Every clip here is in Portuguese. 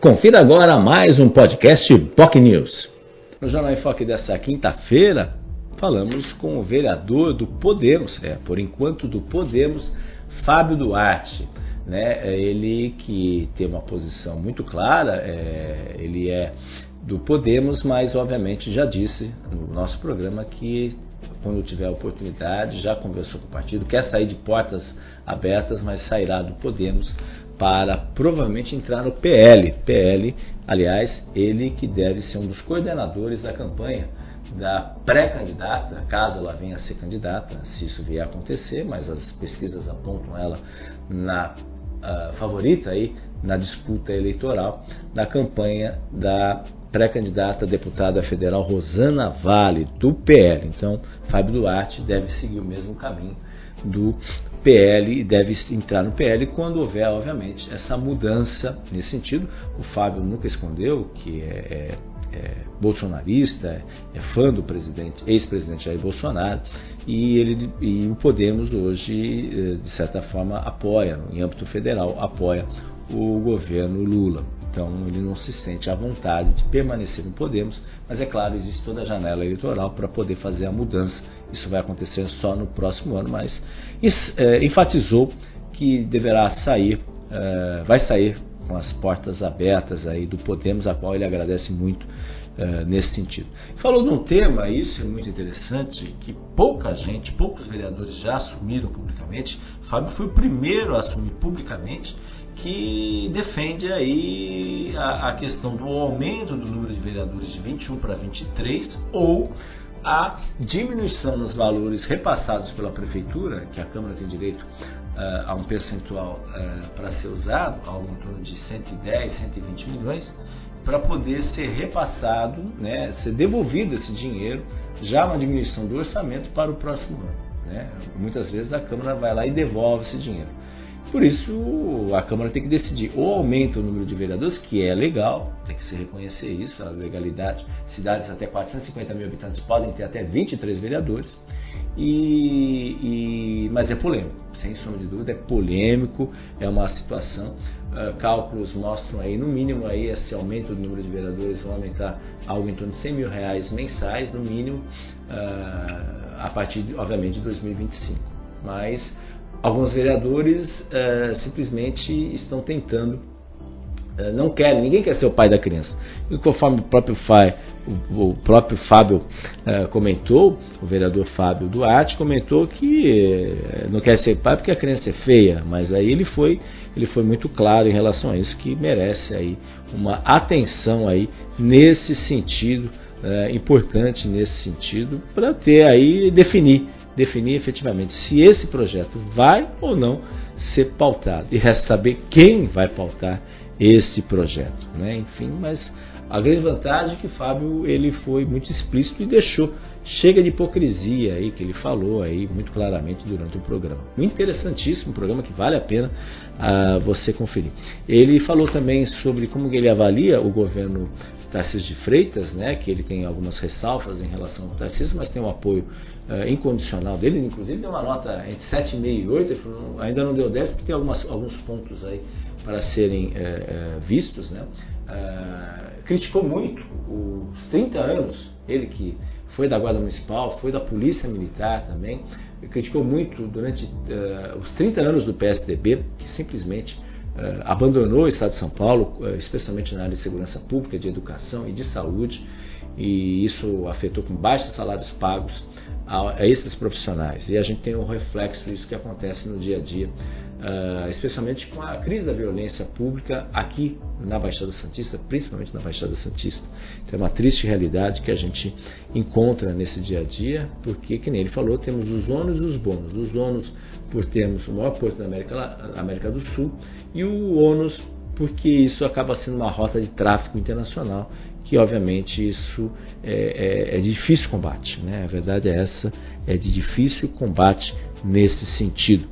Confira agora mais um podcast POC News. No Jornal em Foque dessa quinta-feira, falamos com o vereador do Podemos, é, por enquanto do Podemos, Fábio Duarte. Né? É ele que tem uma posição muito clara, é, ele é do Podemos, mas obviamente já disse no nosso programa que quando tiver a oportunidade, já conversou com o partido, quer sair de portas abertas, mas sairá do Podemos para provavelmente entrar no PL. PL, aliás, ele que deve ser um dos coordenadores da campanha da pré-candidata, caso ela venha a ser candidata, se isso vier a acontecer, mas as pesquisas apontam ela na uh, favorita aí na disputa eleitoral, na campanha da pré-candidata deputada federal Rosana Vale, do PL. Então, Fábio Duarte deve seguir o mesmo caminho do PL e deve entrar no PL quando houver, obviamente, essa mudança nesse sentido. O Fábio nunca escondeu que é, é, é bolsonarista, é fã do presidente, ex-presidente Jair Bolsonaro, e, ele, e o Podemos hoje, eh, de certa forma, apoia, em âmbito federal, apoia o governo Lula. Então ele não se sente à vontade de permanecer no Podemos, mas é claro, existe toda a janela eleitoral para poder fazer a mudança. Isso vai acontecer só no próximo ano, mas é, enfatizou que deverá sair, é, vai sair com as portas abertas aí do Podemos, a qual ele agradece muito é, nesse sentido. Falou de um tema, isso é muito interessante, que pouca gente, poucos vereadores já assumiram publicamente. Fábio foi o primeiro a assumir publicamente que defende aí a, a, questão do aumento do número de vereadores de 21 para 23 ou a diminuição nos valores repassados pela prefeitura, que a Câmara tem direito uh, a um percentual uh, para ser usado, algo em torno de 110, 120 milhões, para poder ser repassado, né, ser devolvido esse dinheiro, já uma diminuição do orçamento para o próximo ano. Né? Muitas vezes a Câmara vai lá e devolve esse dinheiro. Por isso, a Câmara tem que decidir ou aumenta o número de vereadores, que é legal, tem que se reconhecer isso, a legalidade. Cidades até 450 mil habitantes podem ter até 23 vereadores, e, e, mas é polêmico, sem sombra de dúvida, é polêmico, é uma situação. Uh, cálculos mostram aí, no mínimo, aí, esse aumento do número de vereadores vai aumentar algo em torno de 100 mil reais mensais, no mínimo, uh, a partir, obviamente, de 2025. Mas alguns vereadores uh, simplesmente estão tentando, uh, não querem, ninguém quer ser o pai da criança. E conforme o próprio, Fai, o, o próprio Fábio uh, comentou, o vereador Fábio Duarte comentou que não quer ser pai porque a criança é feia, mas aí ele foi, ele foi muito claro em relação a isso, que merece aí uma atenção aí nesse sentido, importante nesse sentido, para ter aí, definir definir efetivamente se esse projeto vai ou não ser pautado. E resta saber quem vai pautar esse projeto. Né? Enfim, mas a grande vantagem é que Fábio ele foi muito explícito e deixou. Chega de hipocrisia aí que ele falou aí muito claramente durante o programa. Um interessantíssimo programa que vale a pena uh, você conferir. Ele falou também sobre como ele avalia o governo Tarcísio de Freitas, né, que ele tem algumas ressalvas em relação ao Tarcísio, mas tem um apoio uh, incondicional dele, inclusive deu uma nota entre 7,5 e 8, ele falou, ainda não deu 10 porque tem algumas, alguns pontos aí para serem uh, vistos. Né. criticou muito os 30 anos, ele que foi da Guarda Municipal, foi da Polícia Militar também, criticou muito durante os 30 anos do PSDB, que simplesmente abandonou o Estado de São Paulo, eh, especialmente na área de segurança pública, de educação e de saúde, e isso afetou com baixos salários pagos a, esses profissionais. E a gente tem um reflexo disso que acontece no dia a dia, uh, especialmente com a crise da violência pública aqui na Baixada Santista, principalmente na Baixada Santista. Então é uma triste realidade que a gente encontra nesse dia a dia, porque, que nem ele falou, temos os ônus e os bônus. Os ônus por termos o maior porto da América, América do Sul e o ônus porque isso acaba sendo uma rota de tráfico internacional que obviamente isso é, é, é de difícil combate. Né? A verdade é essa, é de difícil combate nesse sentido.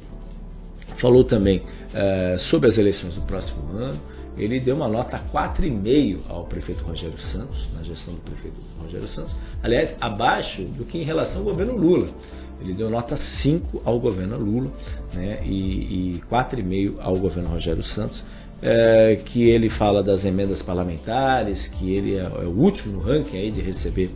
Falou também uh, sobre as eleições do próximo ano. Ele deu uma nota 4,5 ao prefeito Rogério Santos, na gestão do prefeito Rogério Santos. Aliás, abaixo do que em relação ao governo Lula. Ele deu nota 5 ao governo Lula né, e, e 4,5 ao governo Rogério Santos. é, que ele fala das emendas parlamentares, que ele é, é, o último no ranking aí de receber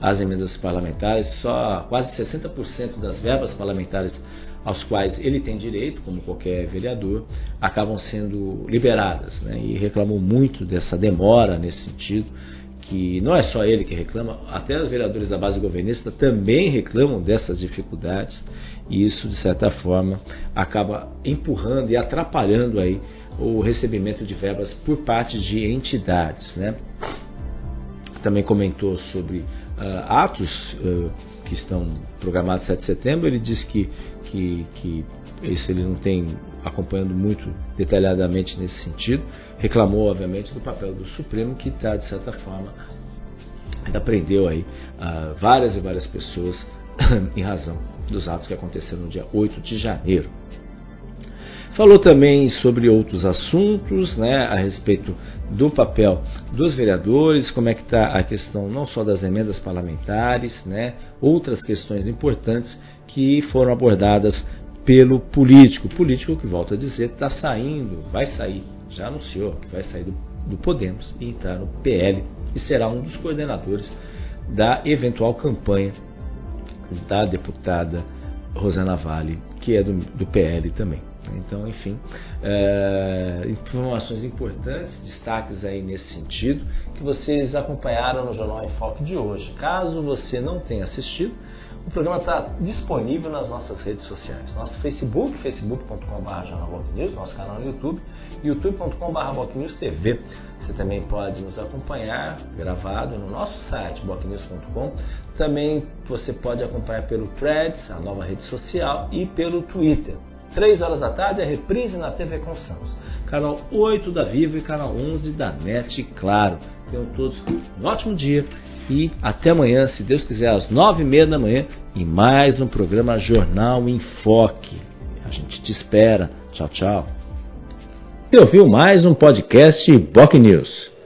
as emendas parlamentares, só quase 60% das verbas parlamentares aos quais ele tem direito, como qualquer vereador, acabam sendo liberadas. Né? E reclamou muito dessa demora nesse sentido, que não é só ele que reclama, até os vereadores da base governista também reclamam dessas dificuldades, e isso, de certa forma, acaba empurrando e atrapalhando aí o recebimento de verbas por parte de entidades. Né? Também comentou sobre uh, atos uh, que estão programados 7 de setembro. Ele diz que, que, que isso ele não tem acompanhando muito detalhadamente nesse sentido. Reclamou, obviamente, do papel do Supremo, que está, de certa forma, prendeu aí uh, várias e várias pessoas em razão dos atos que aconteceram no dia 8 de janeiro. Falou também sobre outros assuntos, né, a respeito do papel dos vereadores, como é que está a questão não só das emendas parlamentares, né, outras questões importantes que foram abordadas pelo político. O político que, volta a dizer, está saindo, vai sair, já anunciou que vai sair do, do Podemos e entrar no PL e será um dos coordenadores da eventual campanha da deputada Rosana Vale, que é do, do PL também. Então, enfim, é, informações importantes, destaques aí nesse sentido, que vocês acompanharam no Jornal em Foque de hoje. Caso você não tenha assistido, o programa está disponível nas nossas redes sociais. Nosso Facebook, facebook.com.br nosso canal no YouTube, youtube.com.br TV. Você também pode nos acompanhar gravado no nosso site, bocnews.com. Também você pode acompanhar pelo Threads, a nova rede social, e pelo Twitter. 3 horas da tarde, a reprise na TV com Santos. Canal 8 da Vivo e canal 11 da NET, claro. Tenham todos um ótimo dia e até amanhã, se Deus quiser, às 9h30 da manhã, em mais um programa Jornal em Foque. A gente te espera. Tchau, tchau. Você ouviu mais um podcast Boc News.